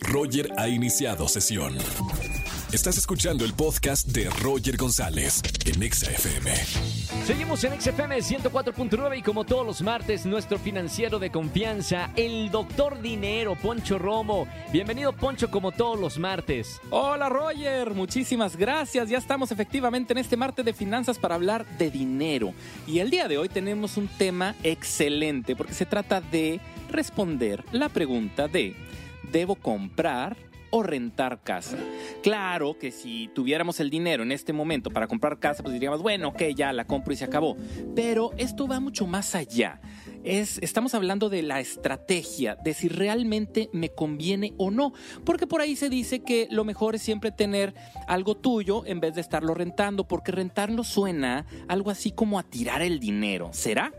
Roger ha iniciado sesión. Estás escuchando el podcast de Roger González en XFM. Seguimos en XFM 104.9 y como todos los martes, nuestro financiero de confianza, el doctor Dinero, Poncho Romo. Bienvenido, Poncho, como todos los martes. Hola, Roger. Muchísimas gracias. Ya estamos efectivamente en este martes de finanzas para hablar de dinero. Y el día de hoy tenemos un tema excelente porque se trata de responder la pregunta de ¿debo comprar o rentar casa. Claro que si tuviéramos el dinero en este momento para comprar casa, pues diríamos, bueno, ok, ya la compro y se acabó. Pero esto va mucho más allá. Es, estamos hablando de la estrategia, de si realmente me conviene o no. Porque por ahí se dice que lo mejor es siempre tener algo tuyo en vez de estarlo rentando, porque rentarlo suena algo así como a tirar el dinero. ¿Será?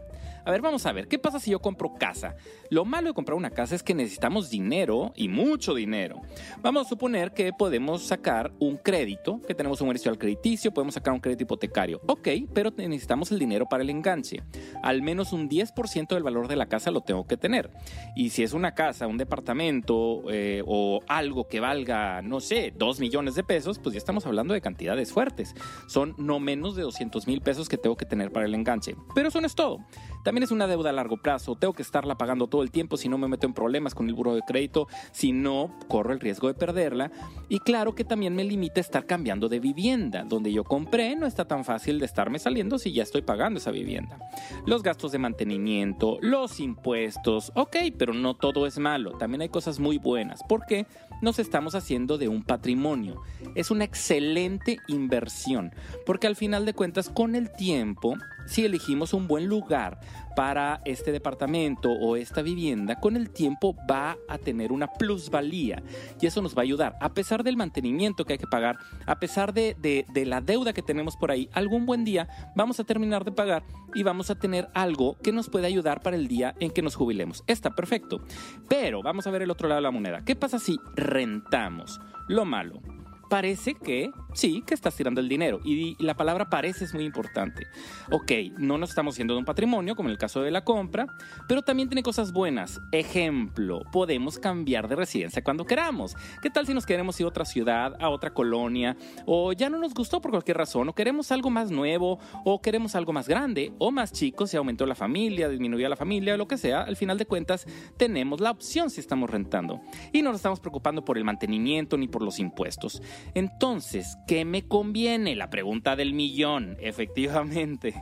A ver, vamos a ver, ¿qué pasa si yo compro casa? Lo malo de comprar una casa es que necesitamos dinero y mucho dinero. Vamos a suponer que podemos sacar un crédito, que tenemos un al crediticio, podemos sacar un crédito hipotecario. Ok, pero necesitamos el dinero para el enganche. Al menos un 10% del valor de la casa lo tengo que tener. Y si es una casa, un departamento eh, o algo que valga, no sé, 2 millones de pesos, pues ya estamos hablando de cantidades fuertes. Son no menos de 200 mil pesos que tengo que tener para el enganche. Pero eso no es todo. También es una deuda a largo plazo, tengo que estarla pagando todo el tiempo si no me meto en problemas con el buro de crédito, si no corro el riesgo de perderla. Y claro que también me limita estar cambiando de vivienda, donde yo compré no está tan fácil de estarme saliendo si ya estoy pagando esa vivienda. Los gastos de mantenimiento, los impuestos, ok, pero no todo es malo, también hay cosas muy buenas, porque nos estamos haciendo de un patrimonio. Es una excelente inversión, porque al final de cuentas con el tiempo si elegimos un buen lugar para este departamento o esta vivienda, con el tiempo va a tener una plusvalía y eso nos va a ayudar. A pesar del mantenimiento que hay que pagar, a pesar de, de la deuda que tenemos por ahí, algún buen día vamos a terminar de pagar y vamos a tener algo que nos puede ayudar para el día en que nos jubilemos. Está perfecto. Pero vamos a ver el otro lado de la moneda. ¿Qué pasa si rentamos? Lo malo parece que sí, que estás tirando el dinero. Y la palabra parece es muy importante. Ok, no nos estamos yendo de un patrimonio, como en el caso de la compra, pero también tiene cosas buenas. Ejemplo, podemos cambiar de residencia cuando queramos. ¿Qué tal si nos queremos ir a otra ciudad, a otra colonia, o ya no nos gustó por cualquier razón, o queremos algo más nuevo, o queremos algo más grande, o más chico, si aumentó la familia, disminuyó la familia, lo que sea, al final de cuentas tenemos la opción si estamos rentando. Y no nos estamos preocupando por el mantenimiento ni por los impuestos. Entonces, ¿qué me conviene? La pregunta del millón, efectivamente.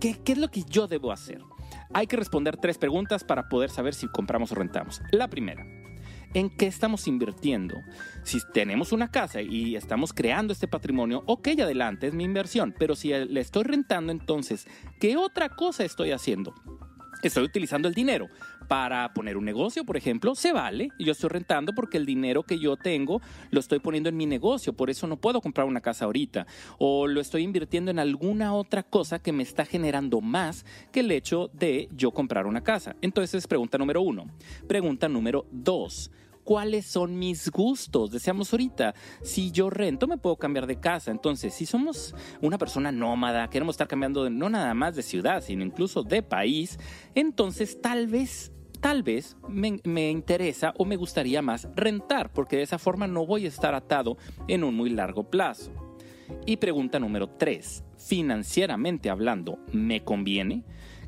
¿Qué, es lo que yo debo hacer? Hay que responder tres preguntas para poder saber si compramos o rentamos. La primera, ¿en qué estamos invirtiendo? Si tenemos una casa y estamos creando este patrimonio, ok, adelante, es mi inversión, pero si le estoy rentando, entonces, ¿qué otra cosa estoy haciendo? estoy utilizando el dinero para poner un negocio, por ejemplo, se vale. Yo estoy rentando porque el dinero que yo tengo lo estoy poniendo en mi negocio, por eso no puedo comprar una casa ahorita. O lo estoy invirtiendo en alguna otra cosa que me está generando más que el hecho de yo comprar una casa. Entonces, es pregunta número uno. Pregunta número dos cuáles son mis gustos. Deseamos ahorita, si yo rento me puedo cambiar de casa. Entonces, si somos una persona nómada, queremos estar cambiando no nada más de ciudad, sino incluso de país, entonces tal vez tal vez me, me, interesa o me gustaría más rentar, porque de esa forma no voy a estar atado en un muy largo plazo. Y pregunta número 3, financieramente hablando, ¿me conviene?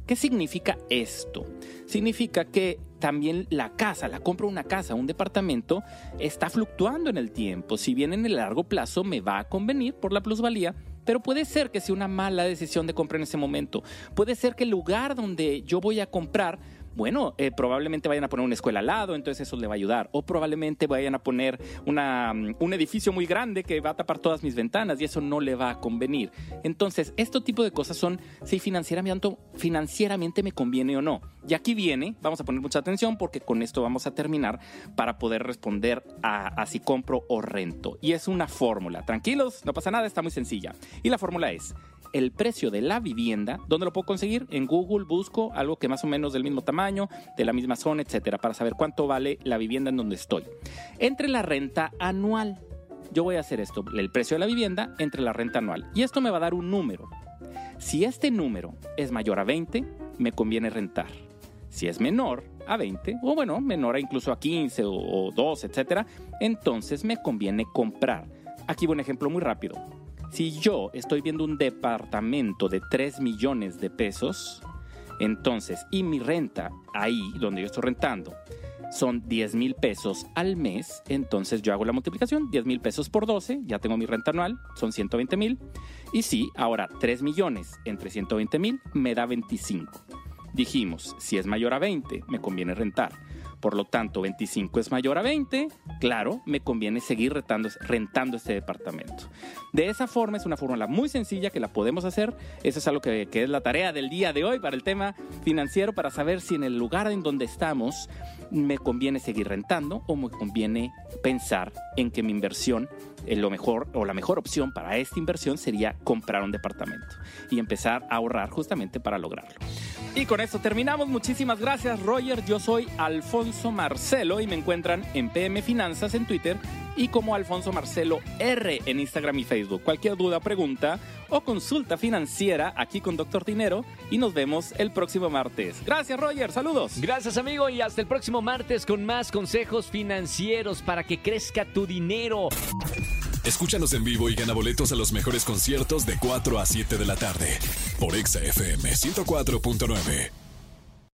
¿Qué significa esto? Significa que también la casa, la compra de una casa, un departamento, está fluctuando en el tiempo. Si bien en el largo plazo me va a convenir por la plusvalía, pero puede ser que sea una mala decisión de compra en ese momento. Puede ser que el lugar donde yo voy a comprar bueno, eh, probablemente vayan a poner una escuela al lado, entonces eso le va a ayudar. O probablemente vayan a poner mm, un edificio muy grande que va a tapar todas mis ventanas y eso no le va a convenir. Entonces, este tipo de cosas son si financieramente, financieramente me conviene o no. Y aquí viene, vamos a poner mucha atención porque con esto vamos a terminar para poder responder a, a si compro o rento. Y es una fórmula. Tranquilos, no pasa nada, está muy sencilla. Y la fórmula es el precio de la vivienda, ¿dónde lo puedo conseguir? En Google busco algo que más o menos del mismo tamaño, de la misma zona, etcétera, para saber cuánto vale la vivienda en donde estoy. Entre la renta anual. Yo voy a hacer esto, el precio de la vivienda entre la renta anual. Y esto me va a dar un número. Si este número es mayor a 20, me conviene rentar. Si es menor, a 20, o bueno, menor a incluso a 15 o, o 2, etcétera, entonces me conviene comprar. Aquí un ejemplo muy rápido. Si yo estoy viendo un departamento de 3 millones de pesos, entonces, y mi renta ahí donde yo estoy rentando son 10 mil pesos al mes, entonces yo hago la multiplicación, 10 mil pesos por 12, ya tengo mi renta anual, son 120 mil. Y sí, ahora 3 millones entre 120 mil me da 25. Dijimos, si es mayor a 20, me conviene rentar. Por lo tanto, 25 es mayor a 20, claro, me conviene seguir rentando, este departamento. De esa forma es una fórmula muy sencilla que la podemos hacer. Eso es algo que, que, es la tarea del día de hoy para el tema financiero, para saber si en el lugar en donde estamos me conviene seguir rentando o me conviene pensar en que mi inversión, eh, lo mejor o la mejor opción para esta inversión sería comprar un departamento y empezar a ahorrar justamente para lograrlo. Y con esto terminamos. Muchísimas gracias, Roger. Yo soy Alfonso Marcelo y me encuentran en PM Finanzas en Twitter y como Alfonso Marcelo R en Instagram y Facebook. Cualquier duda, pregunta o consulta financiera aquí con Doctor Dinero y nos vemos el próximo martes. Gracias, Roger. Saludos. Gracias, amigo. Y hasta el próximo martes con más consejos financieros para que crezca tu dinero. Escúchanos en vivo y gana boletos a los mejores conciertos de 4 a 7 de la tarde por Exa FM 104.9.